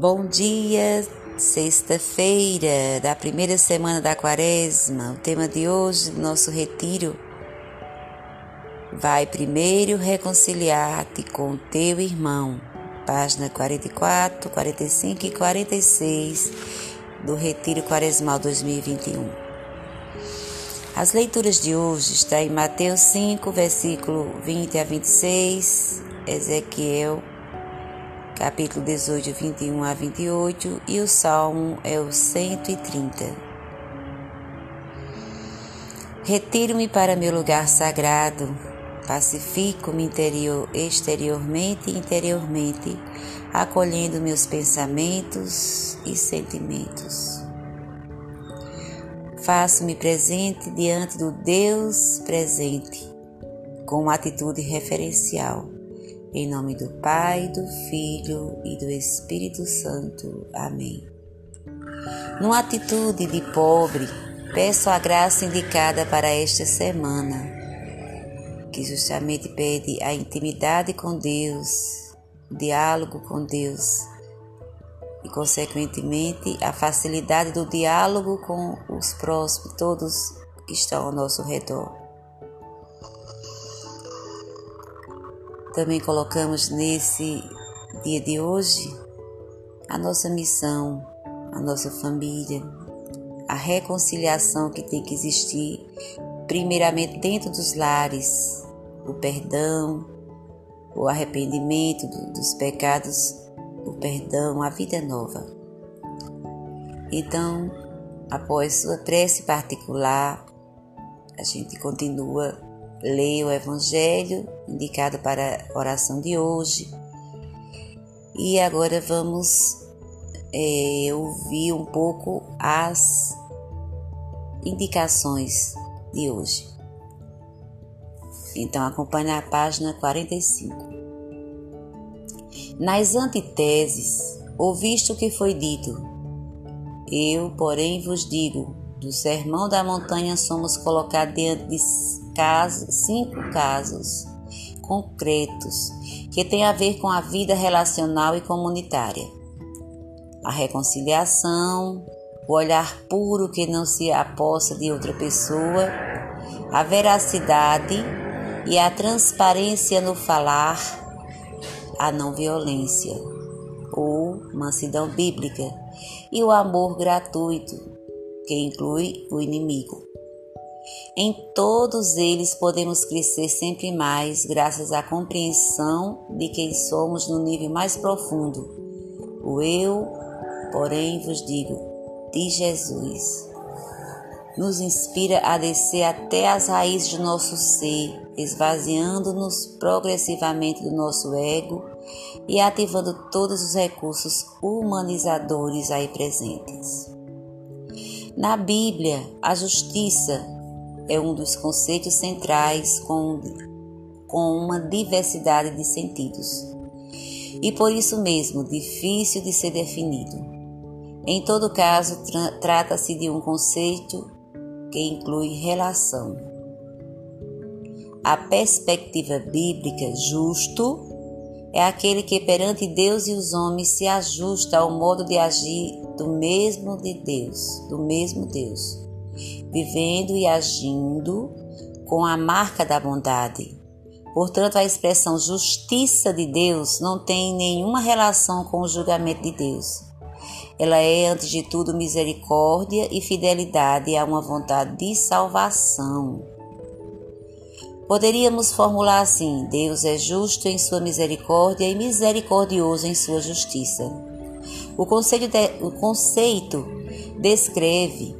Bom dia, sexta-feira da primeira semana da quaresma. O tema de hoje do nosso retiro vai primeiro reconciliar-te com teu irmão. Página 44, 45 e 46 do Retiro Quaresmal 2021. As leituras de hoje estão em Mateus 5, versículo 20 a 26, Ezequiel capítulo 18, 21 a 28, e o salmo é o 130. Retiro-me para meu lugar sagrado, pacifico-me interior, exteriormente e interiormente, acolhendo meus pensamentos e sentimentos. Faço-me presente diante do Deus presente, com uma atitude referencial em nome do Pai, do Filho e do Espírito Santo. Amém. Numa atitude de pobre, peço a graça indicada para esta semana, que justamente pede a intimidade com Deus, o diálogo com Deus e, consequentemente, a facilidade do diálogo com os próximos, todos que estão ao nosso redor. Também colocamos nesse dia de hoje a nossa missão, a nossa família, a reconciliação que tem que existir, primeiramente dentro dos lares, o perdão, o arrependimento dos pecados, o perdão, a vida nova. Então, após sua prece particular, a gente continua Leia o Evangelho indicado para a oração de hoje. E agora vamos é, ouvir um pouco as indicações de hoje. Então acompanhe a página 45. Nas antiteses, ouviste o que foi dito. Eu, porém, vos digo: do sermão da montanha somos colocados diante de casos, cinco casos concretos que têm a ver com a vida relacional e comunitária. A reconciliação, o olhar puro que não se aposta de outra pessoa, a veracidade e a transparência no falar, a não violência ou mansidão bíblica e o amor gratuito, que inclui o inimigo. Em todos eles podemos crescer sempre mais, graças à compreensão de quem somos no nível mais profundo. O eu, porém, vos digo, de Jesus. Nos inspira a descer até as raízes do nosso ser, esvaziando-nos progressivamente do nosso ego e ativando todos os recursos humanizadores aí presentes. Na Bíblia, a justiça é um dos conceitos centrais com, com uma diversidade de sentidos e por isso mesmo difícil de ser definido. Em todo caso, tra trata-se de um conceito que inclui relação. A perspectiva bíblica justo é aquele que perante Deus e os homens se ajusta ao modo de agir do mesmo de Deus, do mesmo Deus vivendo e agindo com a marca da bondade. Portanto, a expressão justiça de Deus não tem nenhuma relação com o julgamento de Deus. Ela é, antes de tudo, misericórdia e fidelidade a uma vontade de salvação. Poderíamos formular assim: Deus é justo em sua misericórdia e misericordioso em sua justiça. O conceito, de, o conceito descreve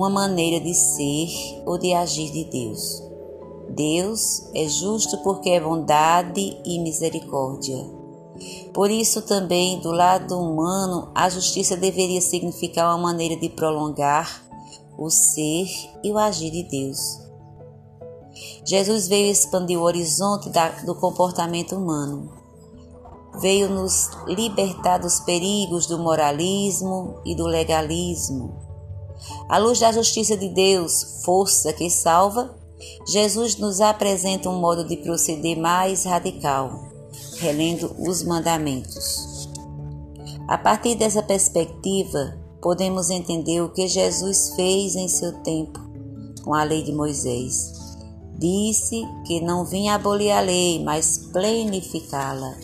uma maneira de ser ou de agir de Deus. Deus é justo porque é bondade e misericórdia. Por isso, também, do lado humano, a justiça deveria significar uma maneira de prolongar o ser e o agir de Deus. Jesus veio expandir o horizonte da, do comportamento humano. Veio nos libertar dos perigos do moralismo e do legalismo à luz da justiça de Deus, força que salva, Jesus nos apresenta um modo de proceder mais radical, relendo os mandamentos. A partir dessa perspectiva, podemos entender o que Jesus fez em seu tempo com a lei de Moisés. Disse que não vinha abolir a lei, mas plenificá-la,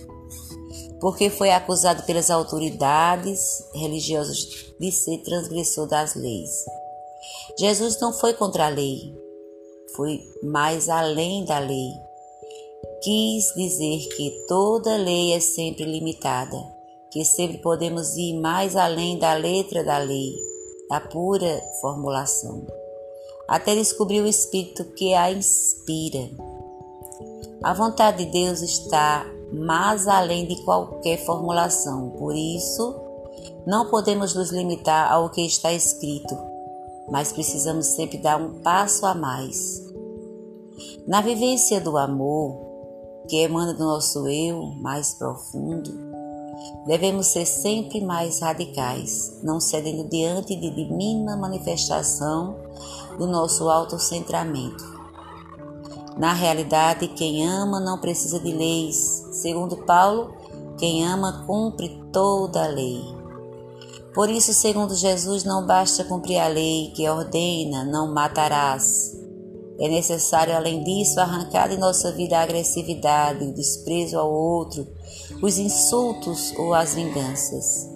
porque foi acusado pelas autoridades religiosas de ser transgressor das leis. Jesus não foi contra a lei, foi mais além da lei. Quis dizer que toda lei é sempre limitada, que sempre podemos ir mais além da letra da lei, da pura formulação até descobrir o Espírito que a inspira. A vontade de Deus está mais além de qualquer formulação, por isso, não podemos nos limitar ao que está escrito, mas precisamos sempre dar um passo a mais. Na vivência do amor, que emana do nosso eu mais profundo, devemos ser sempre mais radicais, não cedendo diante de mínima manifestação do nosso autocentramento. Na realidade, quem ama não precisa de leis. Segundo Paulo, quem ama cumpre toda a lei. Por isso, segundo Jesus, não basta cumprir a lei que ordena não matarás. É necessário, além disso, arrancar de nossa vida a agressividade, o desprezo ao outro, os insultos ou as vinganças.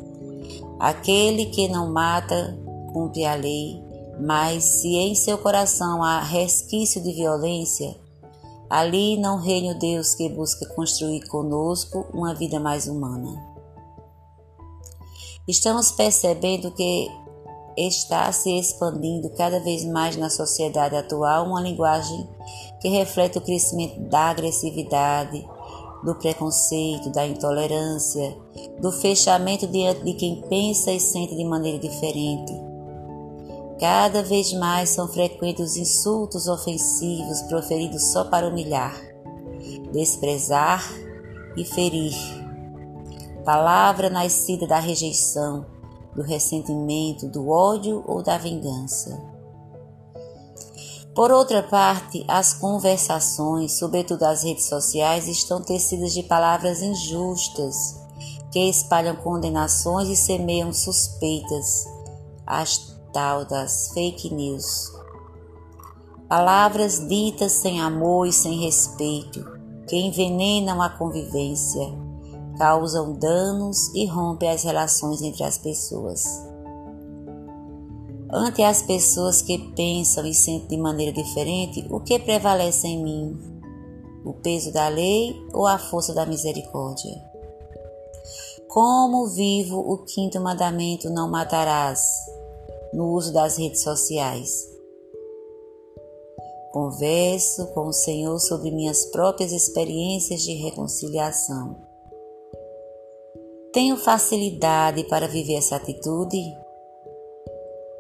Aquele que não mata cumpre a lei mas se em seu coração há resquício de violência, ali não reina o Deus que busca construir conosco uma vida mais humana. Estamos percebendo que está se expandindo cada vez mais na sociedade atual uma linguagem que reflete o crescimento da agressividade, do preconceito, da intolerância, do fechamento diante de quem pensa e sente de maneira diferente Cada vez mais são frequentes os insultos ofensivos proferidos só para humilhar, desprezar e ferir. Palavra nascida da rejeição, do ressentimento, do ódio ou da vingança. Por outra parte, as conversações, sobretudo as redes sociais, estão tecidas de palavras injustas que espalham condenações e semeiam suspeitas. As tal das fake news. Palavras ditas sem amor e sem respeito, que envenenam a convivência, causam danos e rompem as relações entre as pessoas. Ante as pessoas que pensam e sentem de maneira diferente, o que prevalece em mim? O peso da lei ou a força da misericórdia? Como vivo o quinto mandamento: não matarás? No uso das redes sociais. Converso com o Senhor sobre minhas próprias experiências de reconciliação. Tenho facilidade para viver essa atitude?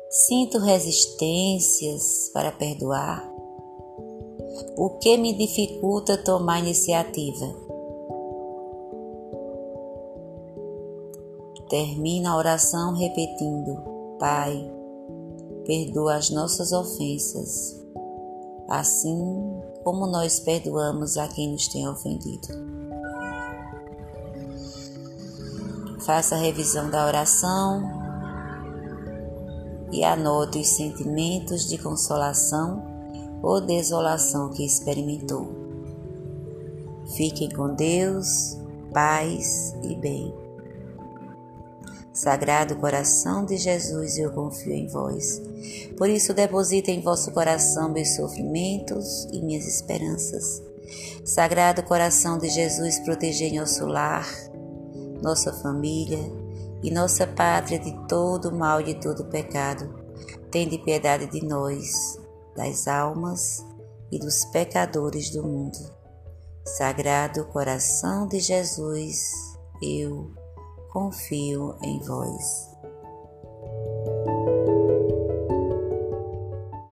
Sinto resistências para perdoar? O que me dificulta tomar iniciativa? Termina a oração repetindo: Pai, perdoa as nossas ofensas, assim como nós perdoamos a quem nos tem ofendido. Faça a revisão da oração e anote os sentimentos de consolação ou desolação que experimentou. Fiquem com Deus, paz e bem. Sagrado coração de Jesus, eu confio em vós. Por isso, deposita em vosso coração meus sofrimentos e minhas esperanças. Sagrado coração de Jesus, protegei nosso lar, nossa família e nossa pátria de todo mal e de todo pecado. Tende piedade de nós, das almas e dos pecadores do mundo. Sagrado coração de Jesus, eu confio em vós.